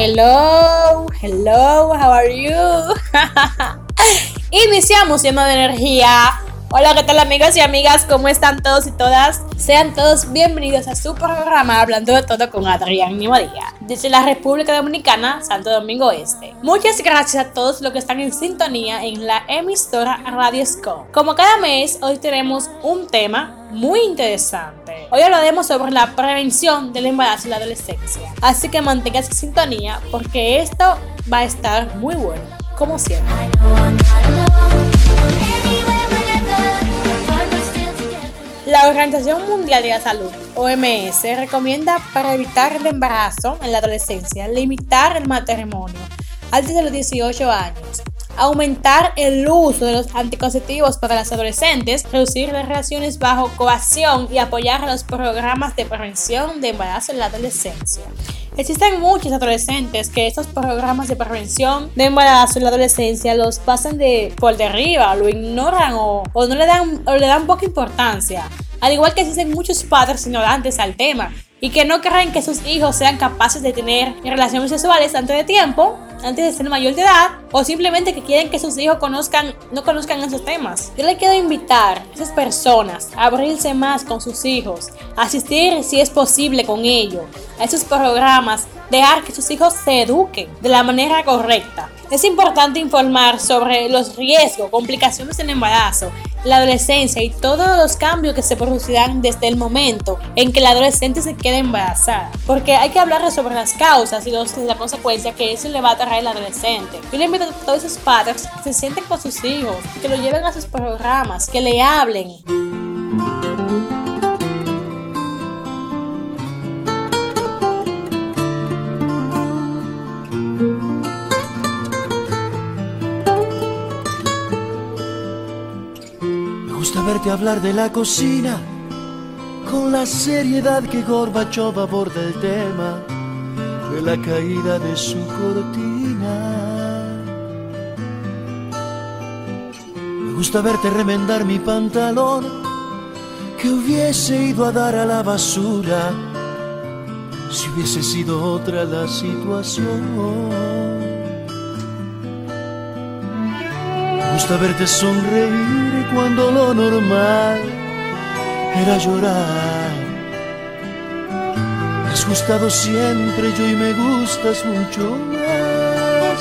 Hello, hello, how are you? Iniciamos lleno de energía. Hola, ¿qué tal amigos y amigas? ¿Cómo están todos y todas? Sean todos bienvenidos a su programa Hablando de Todo con Adrián María, desde la República Dominicana, Santo Domingo Este. Muchas gracias a todos los que están en sintonía en la emisora Radio Sco. Como cada mes, hoy tenemos un tema muy interesante. Hoy hablaremos sobre la prevención del embarazo y la adolescencia. Así que manténgase en sintonía porque esto va a estar muy bueno, como siempre. La Organización Mundial de la Salud, OMS, recomienda para evitar el embarazo en la adolescencia, limitar el matrimonio antes de los 18 años, aumentar el uso de los anticonceptivos para los adolescentes, reducir las relaciones bajo coacción y apoyar los programas de prevención de embarazo en la adolescencia. Existen muchos adolescentes que estos programas de prevención de embarazo en la adolescencia los pasan de por derriba, lo ignoran o, o no le dan, o le dan poca importancia. Al igual que existen muchos padres ignorantes al tema y que no creen que sus hijos sean capaces de tener relaciones sexuales antes de tiempo, antes de ser mayor de edad, o simplemente que quieren que sus hijos conozcan, no conozcan esos temas. Yo le quiero invitar a esas personas a abrirse más con sus hijos, asistir si es posible con ellos, a esos programas, dejar que sus hijos se eduquen de la manera correcta. Es importante informar sobre los riesgos, complicaciones del embarazo, la adolescencia y todos los cambios que se producirán desde el momento en que la adolescente se queda embarazada. Porque hay que hablar sobre las causas y los, la consecuencia que eso le va a traer al adolescente. Yo le invito a todos esos padres que se sienten con sus hijos, que lo lleven a sus programas, que le hablen. Verte hablar de la cocina con la seriedad que Gorbachov aborda el tema de la caída de su cortina. Me gusta verte remendar mi pantalón que hubiese ido a dar a la basura si hubiese sido otra la situación. Gusta verte sonreír cuando lo normal era llorar. Me has gustado siempre yo y me gustas mucho más.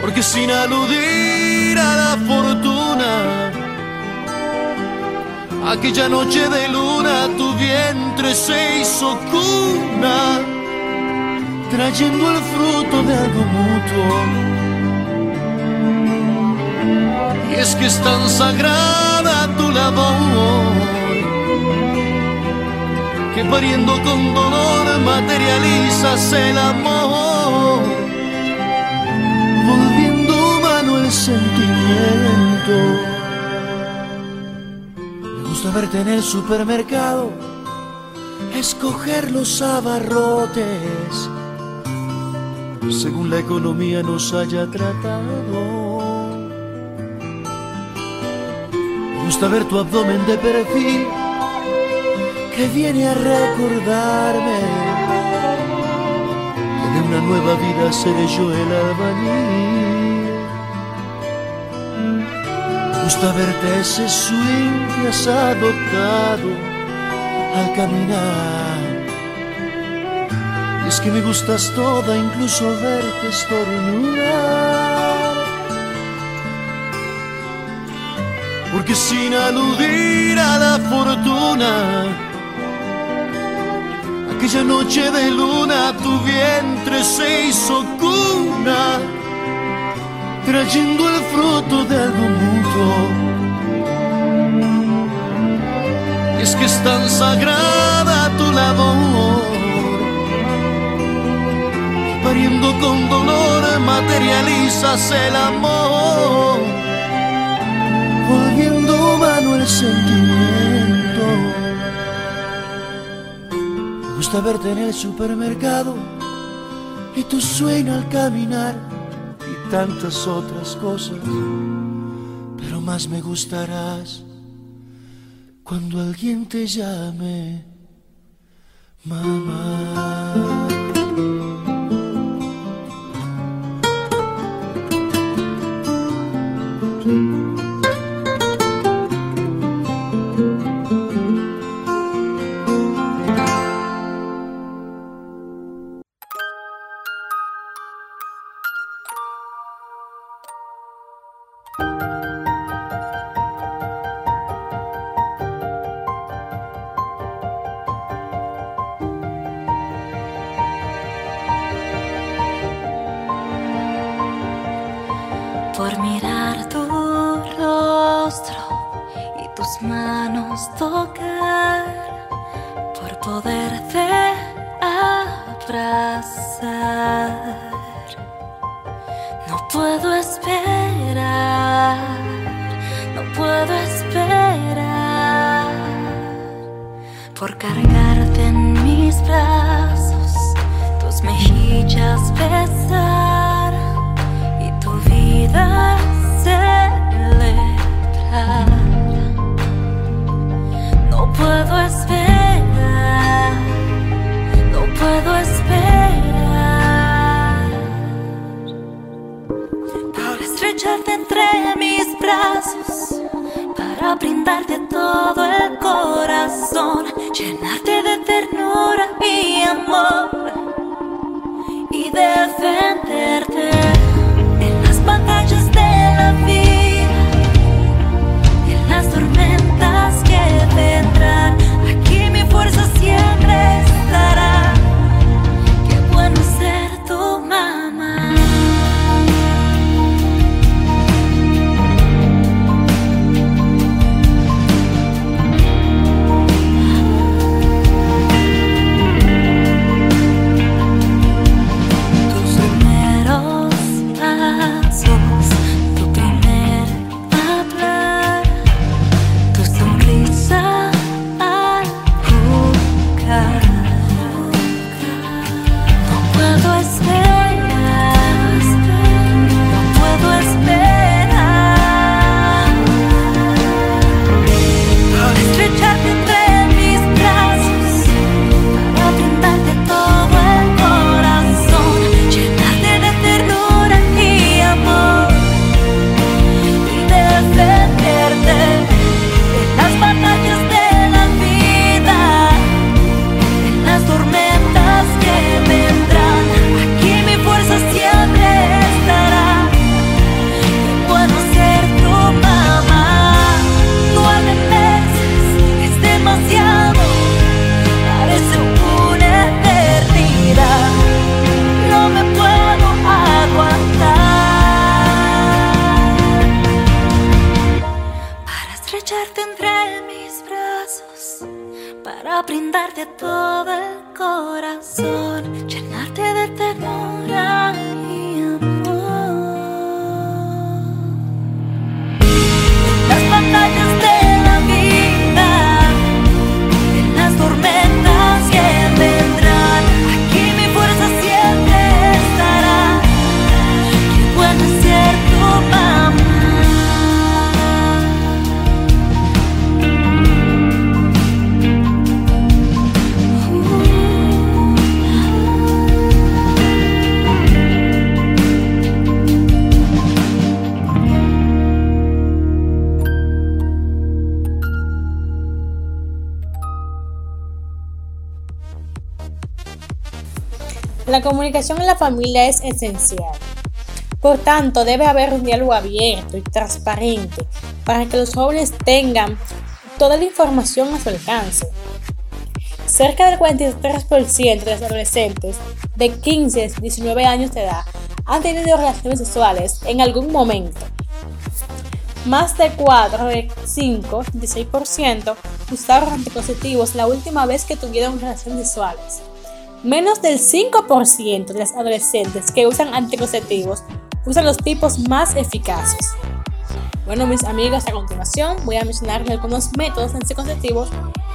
Porque sin aludir a la fortuna, aquella noche de luna tu vientre se hizo cuna, trayendo el fruto de algo mutuo y es que es tan sagrada tu labor que pariendo con dolor materializas el amor, volviendo humano el sentimiento. Me gusta verte en el supermercado, escoger los abarrotes según la economía nos haya tratado. gusta ver tu abdomen de perfil que viene a recordarme que de una nueva vida seré yo el albañil. Gusta verte ese swing que has adoptado al caminar. Es que me gustas toda, incluso verte estornudar. porque sin aludir a la fortuna, aquella noche de luna tu vientre se hizo cuna, trayendo el fruto de algo mutuo. es que es tan sagrada tu labor, pariendo con dolor materializas el amor volviendo humano el sentimiento. Me gusta verte en el supermercado y tu sueño al caminar y tantas otras cosas, pero más me gustarás cuando alguien te llame mamá. Mm-hmm. Comunicación en la familia es esencial. Por tanto, debe haber un diálogo abierto y transparente para que los jóvenes tengan toda la información a su alcance. Cerca del 43% de los adolescentes de 15 a 19 años de edad han tenido relaciones sexuales en algún momento. Más de 4 de 5, 16%, usaron anticonceptivos la última vez que tuvieron relaciones sexuales. Menos del 5% de las adolescentes que usan anticonceptivos usan los tipos más eficaces. Bueno, mis amigas, a continuación voy a mencionarles algunos métodos anticonceptivos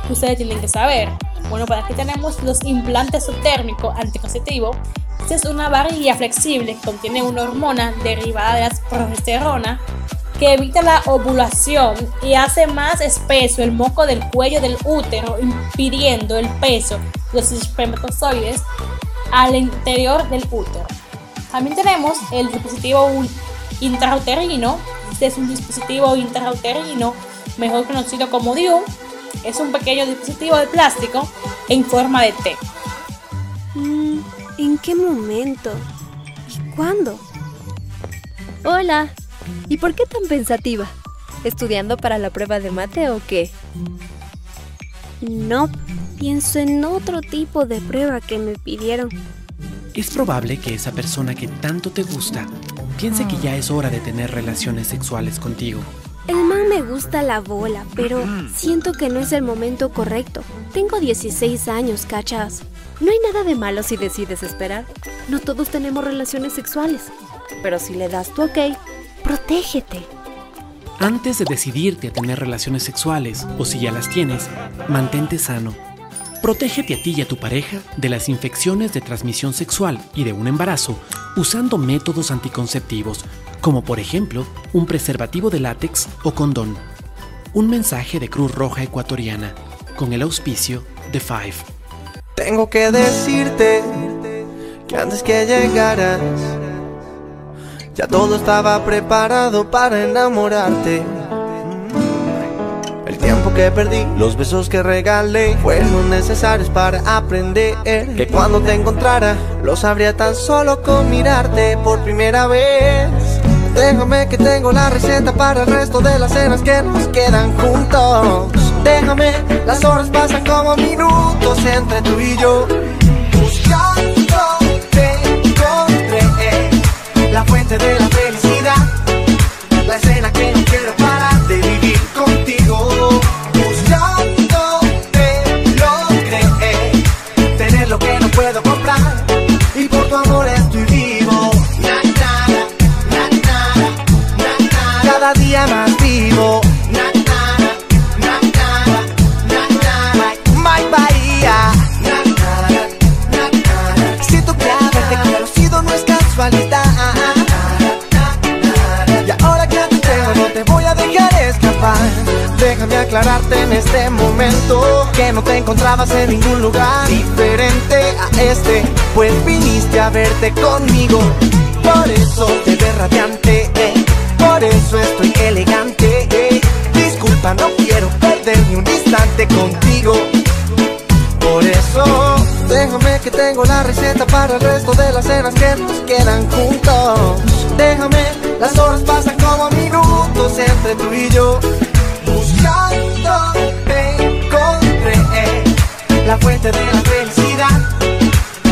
que ustedes tienen que saber. Bueno, por aquí tenemos los implantes subtérmicos anticonceptivos. Esta es una varilla flexible que contiene una hormona derivada de la progesterona que evita la ovulación y hace más espeso el moco del cuello del útero, impidiendo el peso los espermatozoides al interior del útero. También tenemos el dispositivo intrauterino. Este es un dispositivo intrauterino, mejor conocido como DIU. Es un pequeño dispositivo de plástico en forma de T. Mm, ¿En qué momento? ¿Y cuándo? Hola. ¿Y por qué tan pensativa? ¿Estudiando para la prueba de mate o qué? No, pienso en otro tipo de prueba que me pidieron. Es probable que esa persona que tanto te gusta piense que ya es hora de tener relaciones sexuales contigo. El man me gusta la bola, pero siento que no es el momento correcto. Tengo 16 años, cachas. No hay nada de malo si decides esperar. No todos tenemos relaciones sexuales. Pero si le das tu ok, protégete. Antes de decidirte a tener relaciones sexuales, o si ya las tienes, mantente sano. Protégete a ti y a tu pareja de las infecciones de transmisión sexual y de un embarazo usando métodos anticonceptivos, como por ejemplo un preservativo de látex o condón. Un mensaje de Cruz Roja Ecuatoriana, con el auspicio de Five. Tengo que decirte que antes que llegaras, ya todo estaba preparado para enamorarte. El tiempo que perdí, los besos que regalé, fueron necesarios para aprender que cuando te encontrara, lo sabría tan solo con mirarte por primera vez. Déjame que tengo la receta para el resto de las cenas que nos quedan juntos. Déjame, las horas pasan como minutos entre tú y yo. La fuente de la felicidad, la escena que no Déjame aclararte en este momento Que no te encontrabas en ningún lugar Diferente a este Pues viniste a verte conmigo Por eso te ves radiante eh. Por eso estoy elegante eh. Disculpa, no quiero perder ni un instante contigo por eso, déjame que tengo la receta para el resto de las cenas que nos quedan juntos. Déjame, las horas pasan como minutos entre tú y yo. La fuente de la felicidad,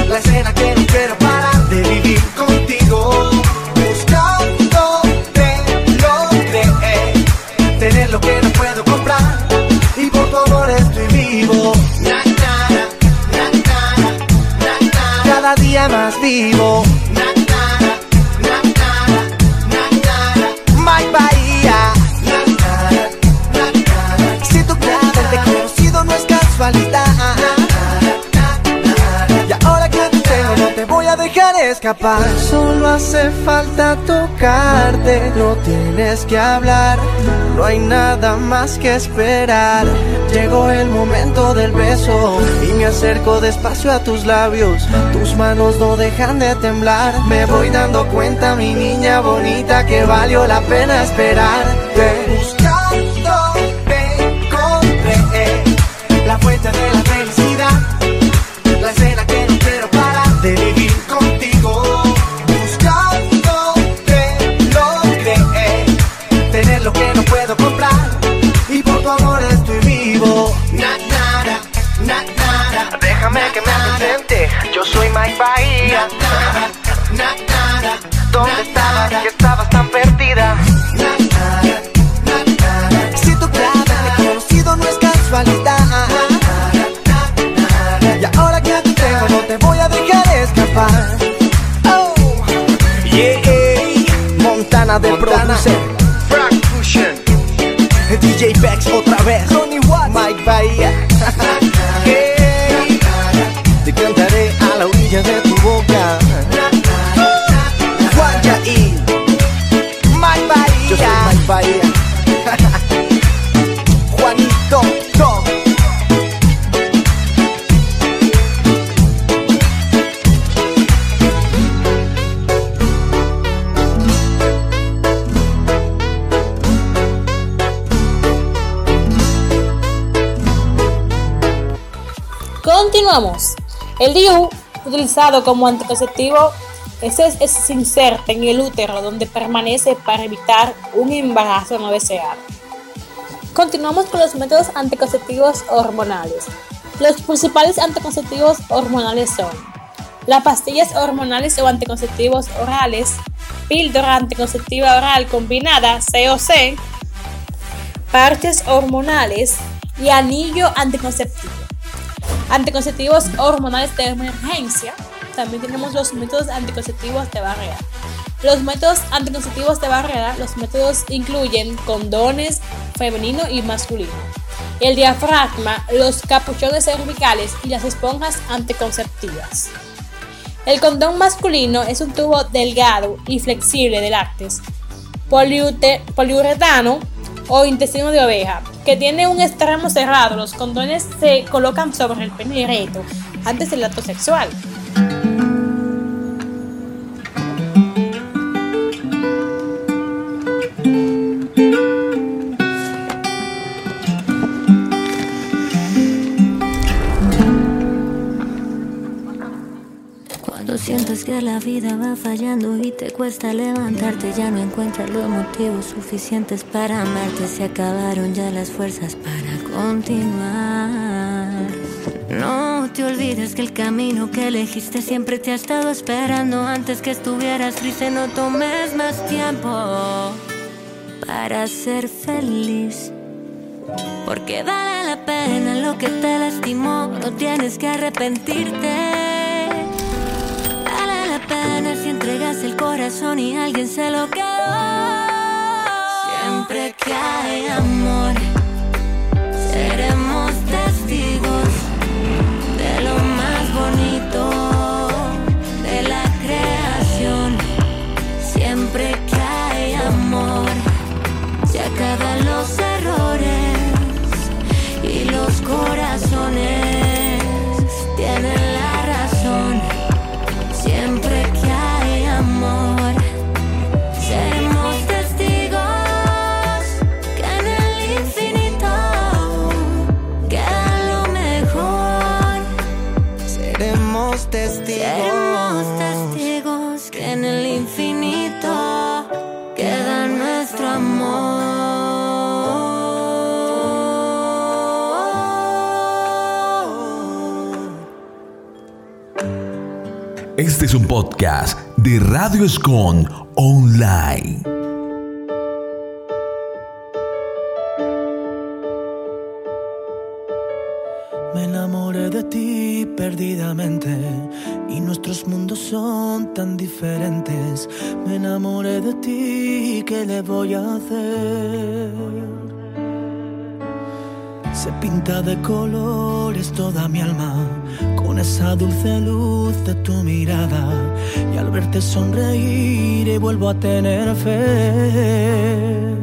la escena que no quiero parar de vivir contigo. Buscando te logré tener lo que no puedo comprar y por tu amor estoy vivo. Na, na, na. Cada día más vivo. Na, escapar Solo hace falta tocarte No tienes que hablar. No hay nada más que esperar. Llegó el momento del beso Y me acerco despacio a tus labios. Tus manos no dejan de temblar. Me voy dando cuenta mi niña bonita Que valió la pena esperarte Bahía. Na, nada, ¿Dónde estabas? Que estabas tan perdida. Na, na, nada. Siento que haberte conocido no es casualidad. Y ahora que te tengo no te voy a dejar escapar Oh, yeah Montana de Frank El DIU, utilizado como anticonceptivo, es, es- se inserta en el útero donde permanece para evitar un embarazo no deseado. Continuamos con los métodos anticonceptivos hormonales. Los principales anticonceptivos hormonales son las pastillas hormonales o anticonceptivos orales, píldora anticonceptiva oral combinada, COC, parches hormonales y anillo anticonceptivo. Anticonceptivos hormonales de emergencia. También tenemos los métodos anticonceptivos de barrera. Los métodos anticonceptivos de barrera, los métodos incluyen condones femenino y masculino, el diafragma, los capuchones cervicales y las esponjas anticonceptivas. El condón masculino es un tubo delgado y flexible de poliute- poliuretano o intestino de oveja, que tiene un extremo cerrado. Los condones se colocan sobre el pene erecto antes del acto sexual. Sientes que la vida va fallando y te cuesta levantarte, ya no encuentras los motivos suficientes para amarte. Se acabaron ya las fuerzas para continuar. No te olvides que el camino que elegiste siempre te ha estado esperando. Antes que estuvieras triste, no tomes más tiempo para ser feliz. Porque vale la pena lo que te lastimó, no tienes que arrepentirte. Corazón y alguien se lo quedó. Siempre que hay amor, Este es un podcast de Radio Escon Online. Me enamoré de ti perdidamente y nuestros mundos son tan diferentes. Me enamoré de ti, ¿qué le voy a hacer? Se pinta de colores toda mi alma con esa dulce luz de tu mirada y al verte sonreír y vuelvo a tener fe.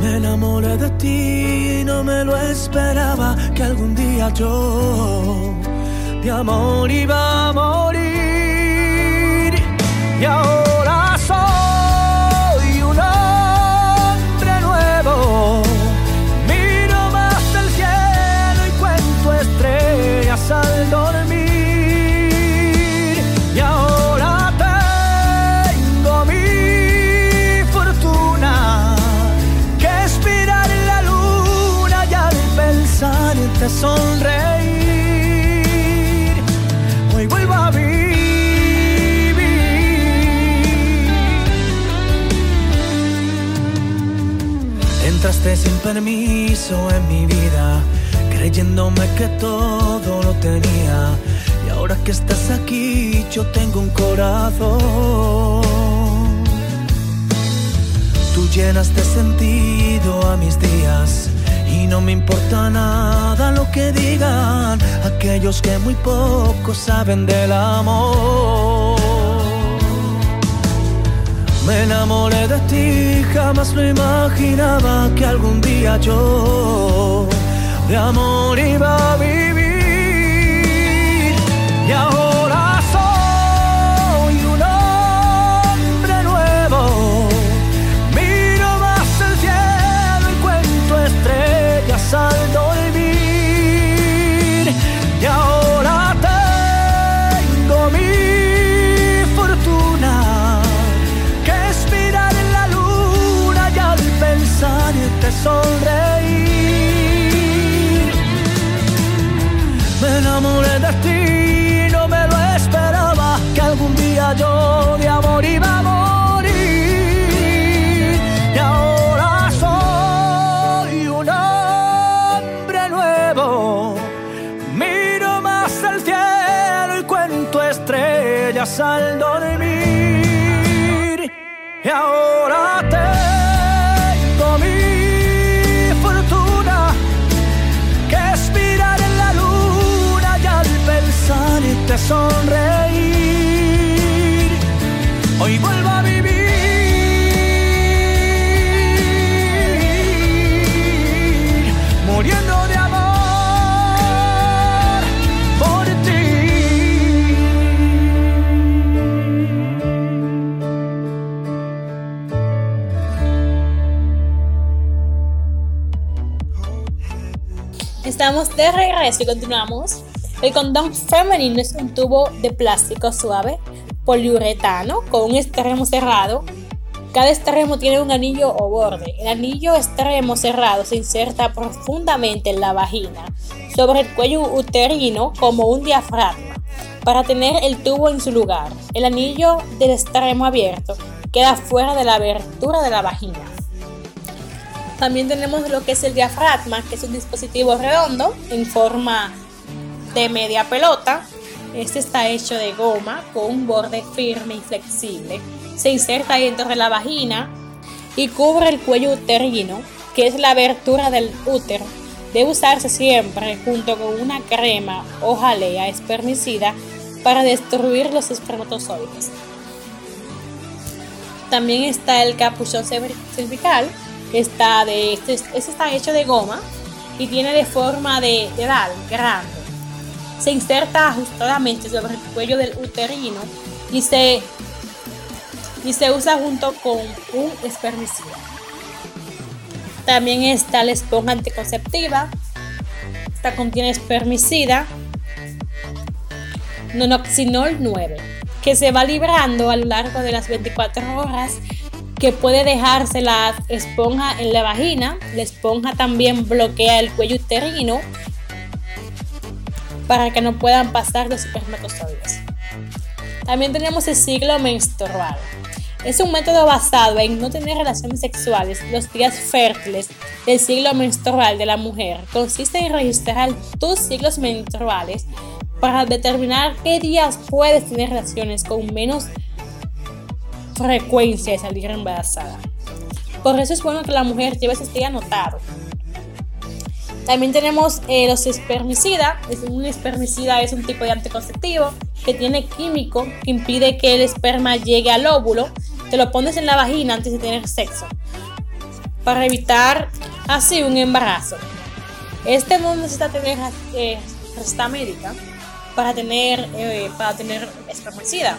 Me enamoré de ti, no me lo esperaba que algún día yo de amor iba a morir. Y ahora soy un hombre nuevo. Al dormir. Y ahora tengo mi fortuna que expirar en la luna y al pensar te sonreír. Hoy vuelvo a vivir. Entraste sin permiso en mi vida, creyéndome que todo lo tenía. Y ahora que estás aquí, yo tengo un corazón. Tú llenas de sentido a mis días y no me importa nada lo que digan aquellos que muy poco saben del amor. Me enamoré de ti, jamás lo imaginaba que algún día yo de amor iba a. Estamos de regreso y continuamos. El condón femenino es un tubo de plástico suave, poliuretano, con un extremo cerrado. Cada extremo tiene un anillo o borde. El anillo extremo cerrado se inserta profundamente en la vagina, sobre el cuello uterino como un diafragma, para tener el tubo en su lugar. El anillo del extremo abierto queda fuera de la abertura de la vagina. También tenemos lo que es el diafragma, que es un dispositivo redondo en forma de media pelota. Este está hecho de goma con un borde firme y flexible. Se inserta dentro de la vagina y cubre el cuello uterino, que es la abertura del útero. Debe usarse siempre junto con una crema o jalea espermicida para destruir los espermatozoides. También está el capuchón cervi- cervical, está de este, este está hecho de goma y tiene de forma de, de grande. Se inserta ajustadamente sobre el cuello del uterino y se, y se usa junto con un espermicida. También está la esponja anticonceptiva. Esta contiene espermicida Nonoxinol 9, que se va librando a lo largo de las 24 horas, que puede dejarse la esponja en la vagina. La esponja también bloquea el cuello uterino para que no puedan pasar los espermatozoides. También tenemos el ciclo menstrual. Es un método basado en no tener relaciones sexuales los días fértiles del ciclo menstrual de la mujer. Consiste en registrar tus ciclos menstruales para determinar qué días puedes tener relaciones con menos frecuencia de salir embarazada. Por eso es bueno que la mujer lleve ese día anotado. También tenemos eh, los espermicidas. Es un espermicida es un tipo de anticonceptivo que tiene químico que impide que el esperma llegue al óvulo. Te lo pones en la vagina antes de tener sexo para evitar así un embarazo. Este no necesita tener eh, receta médica para tener eh, para tener espermicida.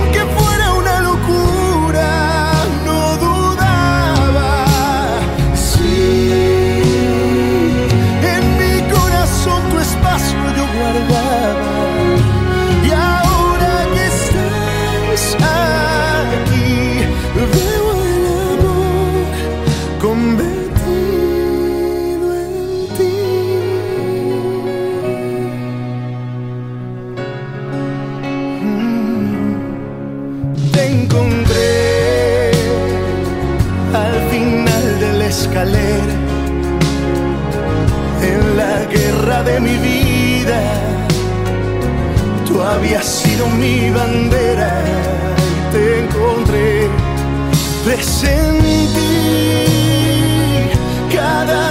de mi vida, tú habías sido mi bandera y te encontré presente. Cada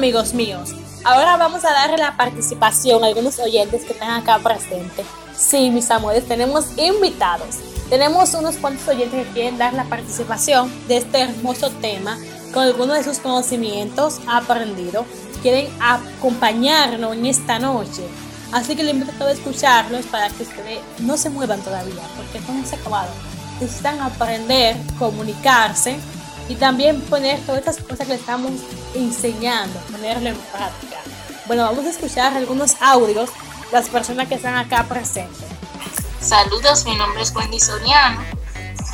amigos míos, ahora vamos a darle la participación a algunos oyentes que están acá presentes. Sí, mis amores, tenemos invitados. Tenemos unos cuantos oyentes que quieren dar la participación de este hermoso tema con algunos de sus conocimientos aprendidos. Quieren acompañarnos en esta noche. Así que les invito a todos a escucharlos para que ustedes no se muevan todavía, porque esto no se ha acabado. Necesitan aprender, comunicarse y también poner todas estas cosas que le estamos enseñando, ponerlo en práctica. Bueno, vamos a escuchar algunos audios de las personas que están acá presentes. Saludos, mi nombre es Wendy Soriano,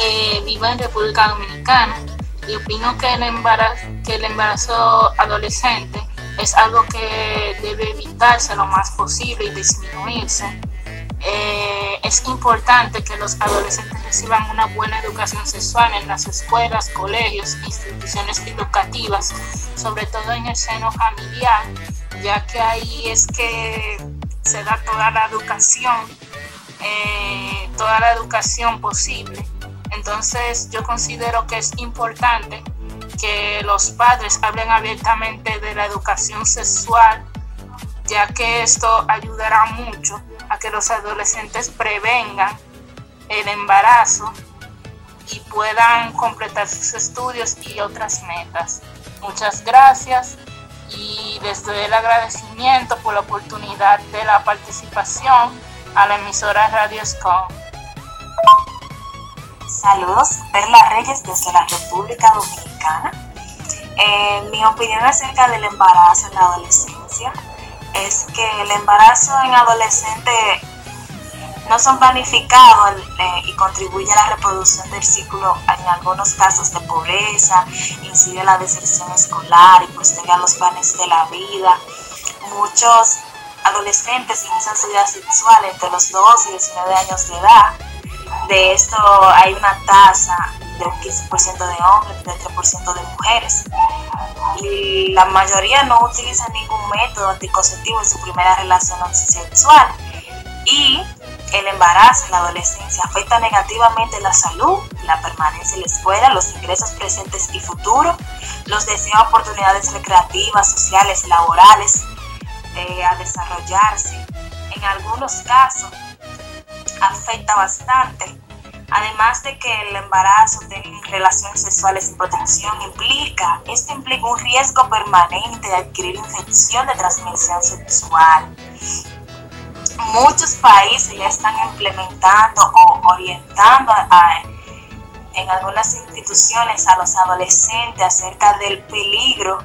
eh, vivo en República Dominicana y opino que el, embarazo, que el embarazo adolescente es algo que debe evitarse lo más posible y disminuirse. Eh, es importante que los adolescentes reciban una buena educación sexual en las escuelas, colegios, instituciones educativas, sobre todo en el seno familiar, ya que ahí es que se da toda la educación, eh, toda la educación posible. Entonces yo considero que es importante que los padres hablen abiertamente de la educación sexual, ya que esto ayudará mucho a que los adolescentes prevengan el embarazo y puedan completar sus estudios y otras metas. Muchas gracias y les doy el agradecimiento por la oportunidad de la participación a la emisora Radio Scom. Saludos, Perla Reyes desde la República Dominicana. Eh, mi opinión acerca del embarazo en la adolescencia es que el embarazo en adolescente no son planificados eh, y contribuye a la reproducción del ciclo en algunos casos de pobreza, incide en la deserción escolar y posterga los planes de la vida. Muchos adolescentes inician su vida sexual entre los 2 y 19 años de edad. De esto hay una tasa de un 15% de hombres de 3% de mujeres. Y la mayoría no utilizan ningún método anticonceptivo en su primera relación sexual. Y el embarazo en la adolescencia afecta negativamente la salud, la permanencia en la escuela, los ingresos presentes y futuros, los deseos de oportunidades recreativas, sociales, laborales, eh, a desarrollarse. En algunos casos afecta bastante. Además de que el embarazo de relaciones sexuales sin protección implica, esto implica un riesgo permanente de adquirir infección de transmisión sexual. Muchos países ya están implementando o orientando a- en algunas instituciones a los adolescentes acerca del peligro,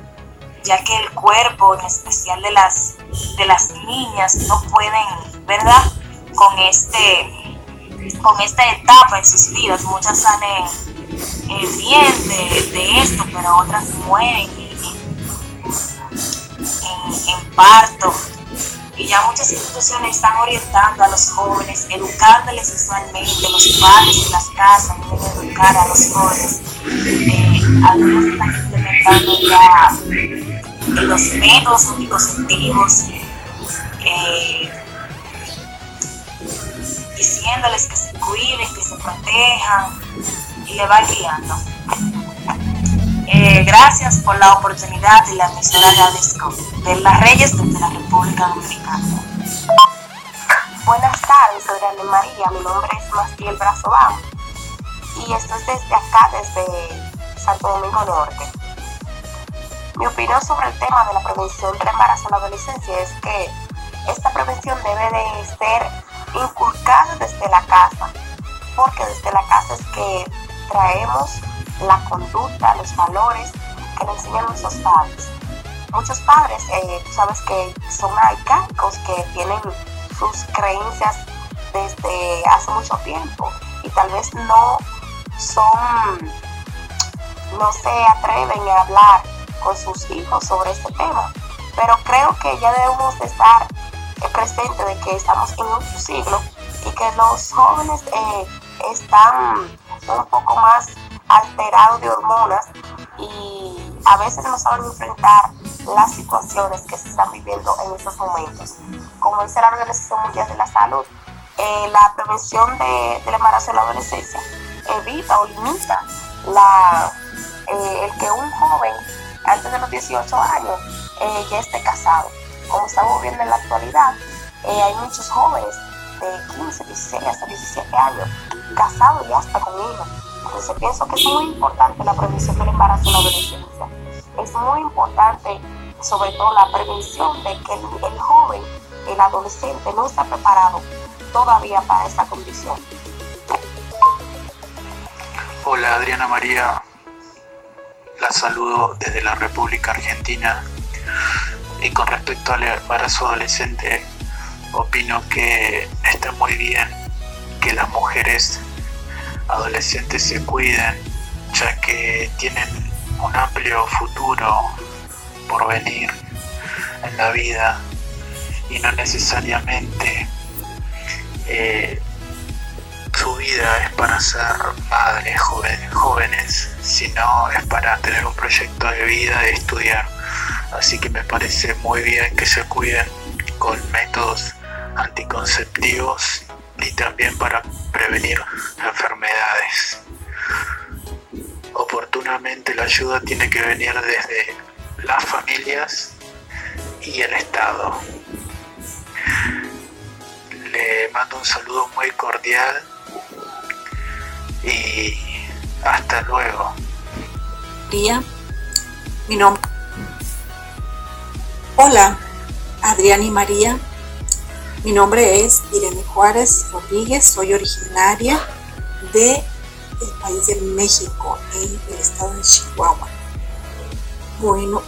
ya que el cuerpo, en especial de las, de las niñas, no pueden, ¿verdad? Con este con esta etapa en sus vidas. Muchas salen eh, bien de, esto, pero otras mueren en, parto. Y ya muchas instituciones están orientando a los jóvenes, educándoles sexualmente, los padres en las casas deben educar a los jóvenes. Eh, algunos están implementando ya los métodos anticonceptivos, eh, diciéndoles que se cuiden, que se protejan y le va guiando. Eh, gracias por la oportunidad y la emisora Radesco de las Reyes desde la República Dominicana. Buenas tardes, soy Ana María, mi nombre es Mastiel Brazobam y esto es desde acá, desde Santo Domingo Norte. Mi opinión sobre el tema de la prevención del embarazo en la adolescencia es que esta prevención debe de ser inculcada desde la casa, porque desde la casa es que traemos la conducta, los valores que le enseñan nuestros padres. Muchos padres, eh, tú sabes que son arcaicos, que tienen sus creencias desde hace mucho tiempo y tal vez no son, no se atreven a hablar con sus hijos sobre este tema. Pero creo que ya debemos de estar presentes de que estamos en un siglo y que los jóvenes eh, están un poco más alterados de hormonas y a veces no saben enfrentar las situaciones que se están viviendo en estos momentos. Como dice la Organización Mundial de la Salud, eh, la prevención de, del embarazo en la adolescencia evita o limita la, eh, el que un joven antes de los 18 años eh, ya esté casado. Como estamos viendo en la actualidad, hay muchos jóvenes de 15, 16 hasta 17 años casados y hasta con hijos. Entonces pienso que es muy importante la prevención del embarazo en la adolescencia. Es muy importante sobre todo la prevención de que el, joven, el adolescente no está preparado todavía para esta condición. Hola Adriana María, la saludo desde la República Argentina y con respecto al embarazo adolescente opino que está muy bien que las mujeres adolescentes se cuiden ya que tienen un amplio futuro por venir en la vida y no necesariamente eh, su vida es para ser madres jóvenes, jóvenes, sino es para tener un proyecto de vida, de estudiar. Así que me parece muy bien que se cuiden con métodos anticonceptivos y también para prevenir enfermedades. Oportunamente la ayuda tiene que venir desde las familias y el Estado. Le mando un saludo muy cordial y hasta luego. Día, mi nombre. Hola, Adrián y María. Mi nombre es Irene Juárez Rodríguez, soy originaria de país de México, en el estado de Chihuahua. Bueno,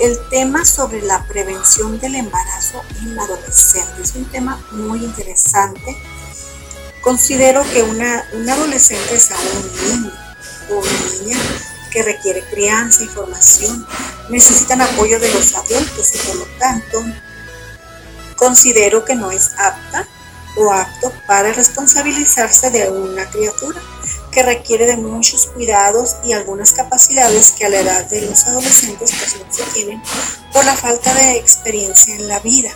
el tema sobre la prevención del embarazo en la adolescente es un tema muy interesante. Considero que una, adolescente es aún un niño o niña que requiere crianza y formación, necesitan apoyo de los adultos y por lo tanto considero que no es apta o apto para responsabilizarse de una criatura que requiere de muchos cuidados y algunas capacidades que a la edad de los adolescentes pues no se tienen por la falta de experiencia en la vida.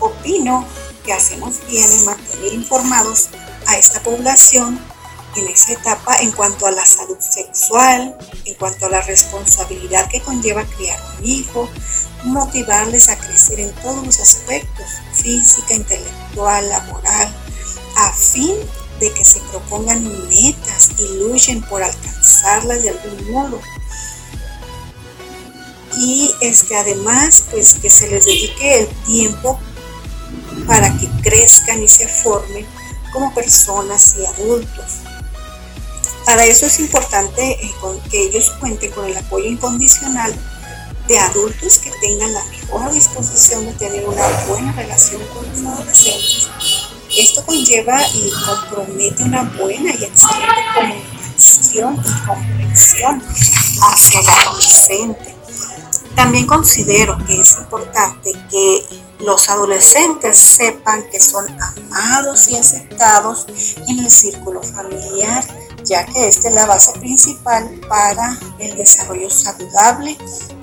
Opino que hacemos bien en mantener informados a esta población en esa etapa en cuanto a la salud sexual, en cuanto a la responsabilidad que conlleva criar un hijo, motivarles a crecer en todos los aspectos, física, intelectual, laboral, a fin de que se propongan metas y luchen por alcanzarlas de algún modo. Y este, además, pues que se les dedique el tiempo para que crezcan y se formen como personas y adultos. Para eso es importante eh, que ellos cuenten con el apoyo incondicional de adultos que tengan la mejor disposición de tener una buena relación con los adolescentes esto conlleva y compromete una buena y excelente comunicación y comprensión hacia el adolescente. También considero que es importante que los adolescentes sepan que son amados y aceptados en el círculo familiar, ya que esta es la base principal para el desarrollo saludable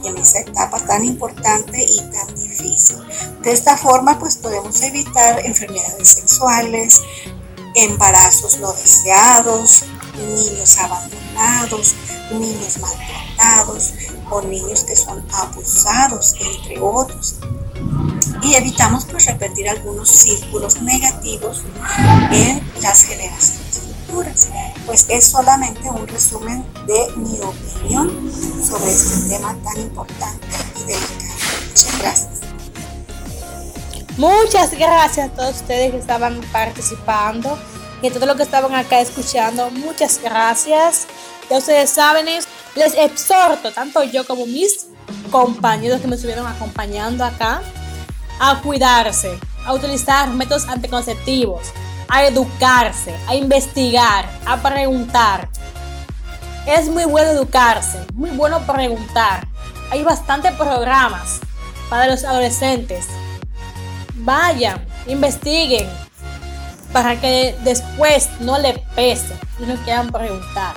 en esa etapa tan importante y tan difícil. De esta forma, pues podemos evitar enfermedades sexuales, embarazos no deseados, niños abandonados, niños maltratados o niños que son abusados, entre otros y evitamos pues repetir algunos círculos negativos en las generaciones futuras. Pues es solamente un resumen de mi opinión sobre este tema tan importante y delicado. Muchas gracias. Muchas gracias a todos ustedes que estaban participando y a todos los que estaban acá escuchando. Muchas gracias. Ya ustedes saben, les exhorto, tanto yo como mis compañeros que me estuvieron acompañando acá, a cuidarse, a utilizar métodos anticonceptivos, a educarse, a investigar, a preguntar. Es muy bueno educarse, muy bueno preguntar. Hay bastantes programas para los adolescentes vayan, investiguen, para que después no le pese y no quieran preguntar.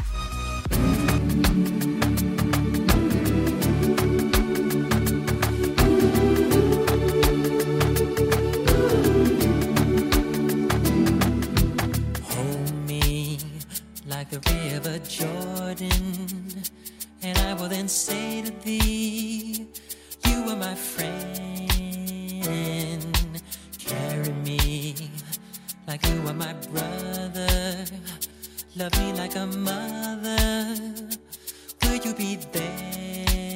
Jordan, and I will then say to thee, You are my friend. me like you are my brother. Love me like a mother. Will you be there?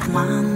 formando.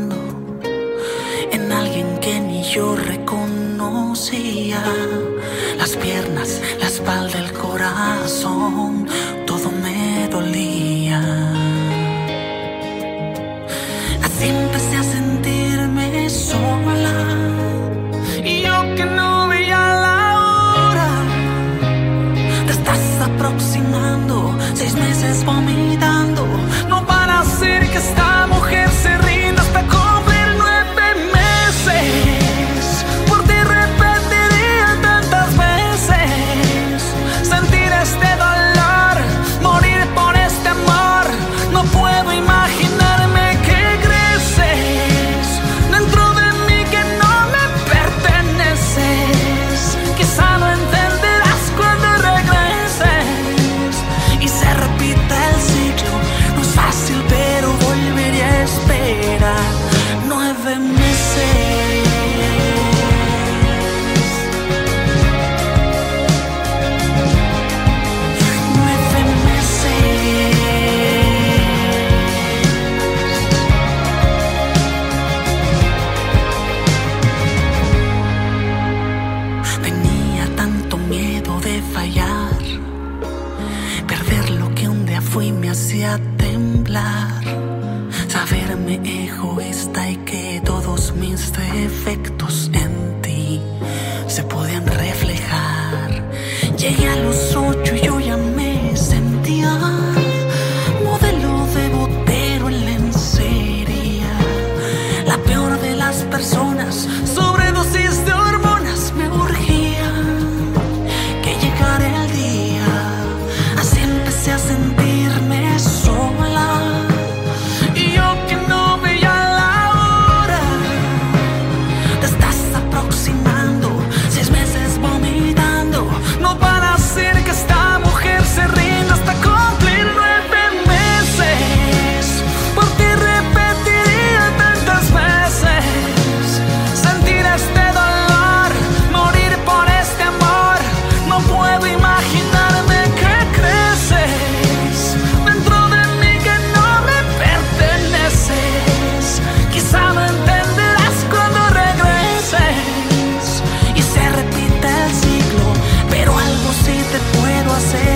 Puedo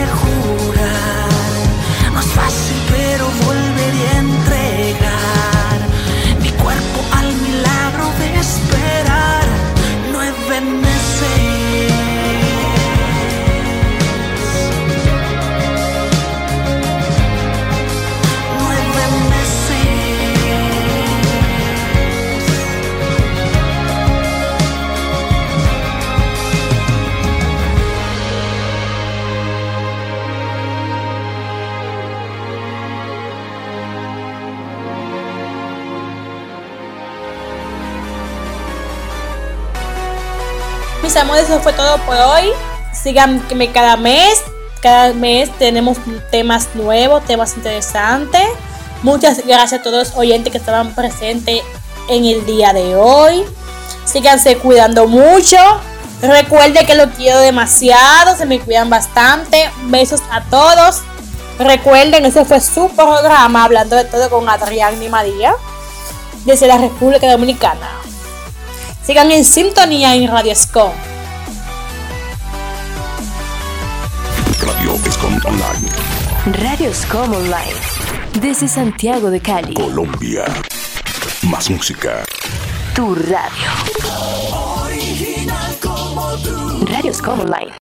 Amores, eso fue todo por hoy. Síganme cada mes. Cada mes tenemos temas nuevos, temas interesantes. Muchas gracias a todos los oyentes que estaban presentes en el día de hoy. Síganse cuidando mucho. Recuerden que los quiero demasiado. Se me cuidan bastante. Besos a todos. Recuerden, ese fue su programa hablando de todo con Adrián y María desde la República Dominicana. Sigan en sintonía en. Radio Escom Online. Radio Scom Online. Desde Santiago de Cali. Colombia. Más música. Tu radio. Radio Scom Online.